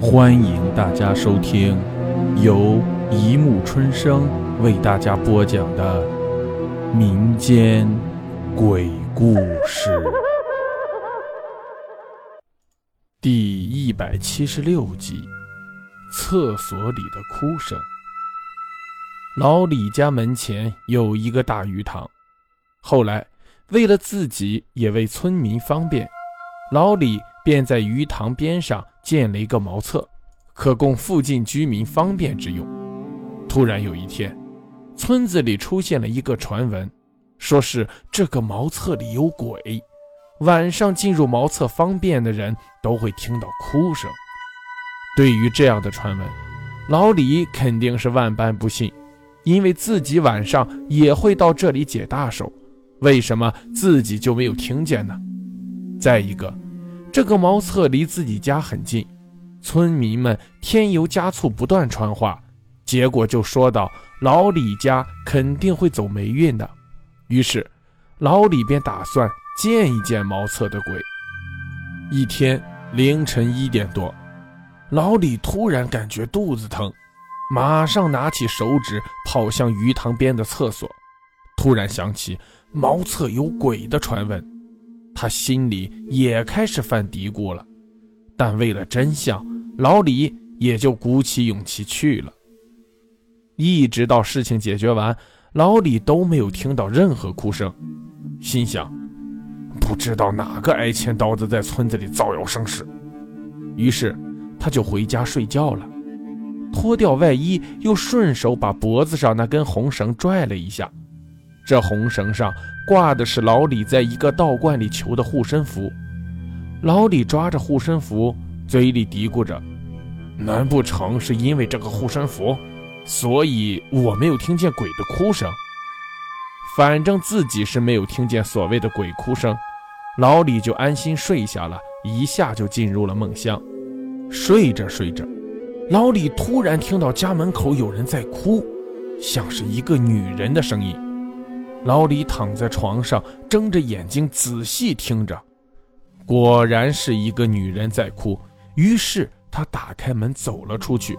欢迎大家收听由一木春生为大家播讲的民间鬼故事第一百七十六集：厕所里的哭声。老李家门前有一个大鱼塘，后来为了自己也为村民方便，老李便在鱼塘边上。建了一个茅厕，可供附近居民方便之用。突然有一天，村子里出现了一个传闻，说是这个茅厕里有鬼，晚上进入茅厕方便的人都会听到哭声。对于这样的传闻，老李肯定是万般不信，因为自己晚上也会到这里解大手，为什么自己就没有听见呢？再一个。这个茅厕离自己家很近，村民们添油加醋不断传话，结果就说到老李家肯定会走霉运的。于是，老李便打算见一见茅厕的鬼。一天凌晨一点多，老李突然感觉肚子疼，马上拿起手指跑向鱼塘边的厕所，突然想起茅厕有鬼的传闻。他心里也开始犯嘀咕了，但为了真相，老李也就鼓起勇气去了。一直到事情解决完，老李都没有听到任何哭声，心想：不知道哪个挨千刀子在村子里造谣生事。于是他就回家睡觉了，脱掉外衣，又顺手把脖子上那根红绳拽了一下。这红绳上挂的是老李在一个道观里求的护身符。老李抓着护身符，嘴里嘀咕着：“难不成是因为这个护身符，所以我没有听见鬼的哭声？反正自己是没有听见所谓的鬼哭声。”老李就安心睡下了，一下就进入了梦乡。睡着睡着，老李突然听到家门口有人在哭，像是一个女人的声音。老李躺在床上，睁着眼睛仔细听着，果然是一个女人在哭。于是他打开门走了出去，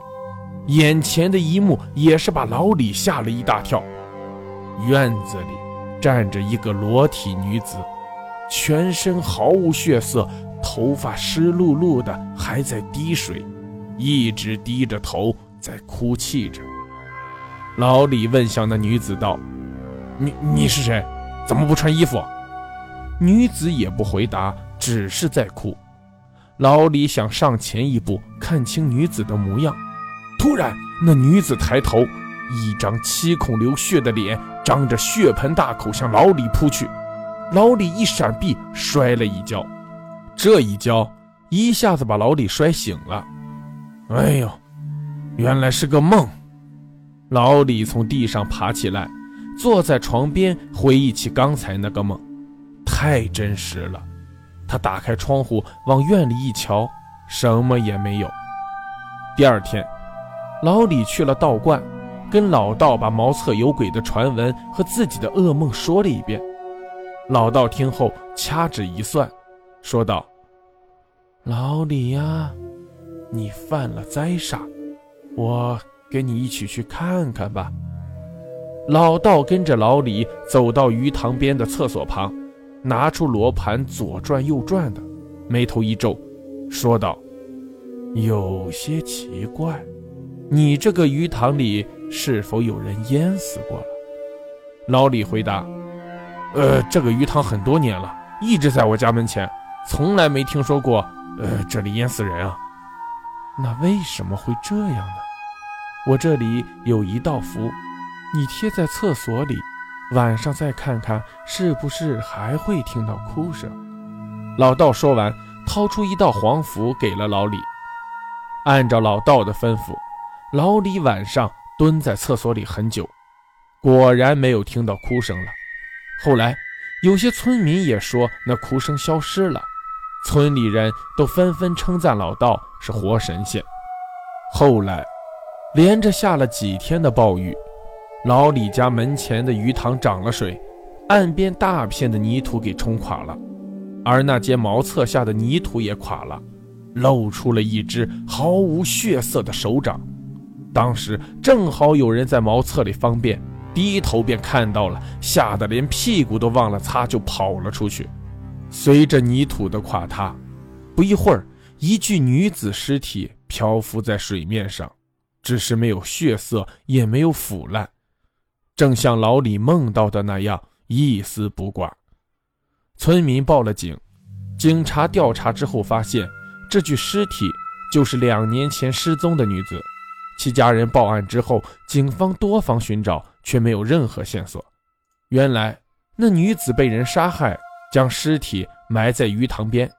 眼前的一幕也是把老李吓了一大跳。院子里站着一个裸体女子，全身毫无血色，头发湿漉漉的，还在滴水，一直低着头在哭泣着。老李问向那女子道。你你是谁？怎么不穿衣服？女子也不回答，只是在哭。老李想上前一步看清女子的模样，突然那女子抬头，一张七孔流血的脸，张着血盆大口向老李扑去。老李一闪避，摔了一跤。这一跤一下子把老李摔醒了。哎呦，原来是个梦。老李从地上爬起来。坐在床边回忆起刚才那个梦，太真实了。他打开窗户往院里一瞧，什么也没有。第二天，老李去了道观，跟老道把茅厕有鬼的传闻和自己的噩梦说了一遍。老道听后掐指一算，说道：“老李呀，你犯了灾煞，我跟你一起去看看吧。”老道跟着老李走到鱼塘边的厕所旁，拿出罗盘左转右转的，眉头一皱，说道：“有些奇怪，你这个鱼塘里是否有人淹死过了？”老李回答：“呃，这个鱼塘很多年了，一直在我家门前，从来没听说过，呃，这里淹死人啊。那为什么会这样呢？我这里有一道符。”你贴在厕所里，晚上再看看，是不是还会听到哭声？老道说完，掏出一道黄符给了老李。按照老道的吩咐，老李晚上蹲在厕所里很久，果然没有听到哭声了。后来，有些村民也说那哭声消失了，村里人都纷纷称赞老道是活神仙。后来，连着下了几天的暴雨。老李家门前的鱼塘涨了水，岸边大片的泥土给冲垮了，而那间茅厕下的泥土也垮了。露出了一只毫无血色的手掌。当时正好有人在茅厕里方便，低头便看到了，吓得连屁股都忘了擦，就跑了出去。随着泥土的垮塌，不一会儿，一具女子尸体漂浮在水面上，只是没有血色，也没有腐烂，正像老李梦到的那样一丝不挂。村民报了警，警察调查之后发现，这具尸体就是两年前失踪的女子。其家人报案之后，警方多方寻找，却没有任何线索。原来，那女子被人杀害，将尸体埋在鱼塘边。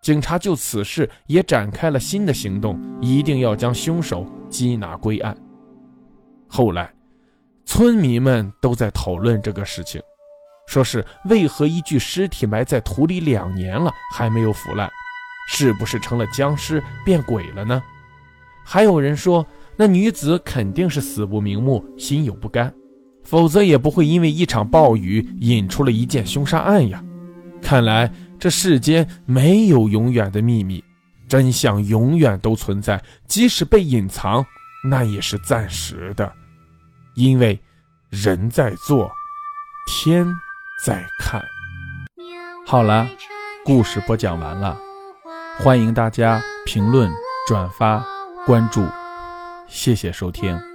警察就此事也展开了新的行动，一定要将凶手缉拿归案。后来，村民们都在讨论这个事情，说是为何一具尸体埋在土里两年了还没有腐烂，是不是成了僵尸变鬼了呢？还有人说。那女子肯定是死不瞑目，心有不甘，否则也不会因为一场暴雨引出了一件凶杀案呀。看来这世间没有永远的秘密，真相永远都存在，即使被隐藏，那也是暂时的，因为人在做，天在看。好了，故事播讲完了，欢迎大家评论、转发、关注。谢谢收听。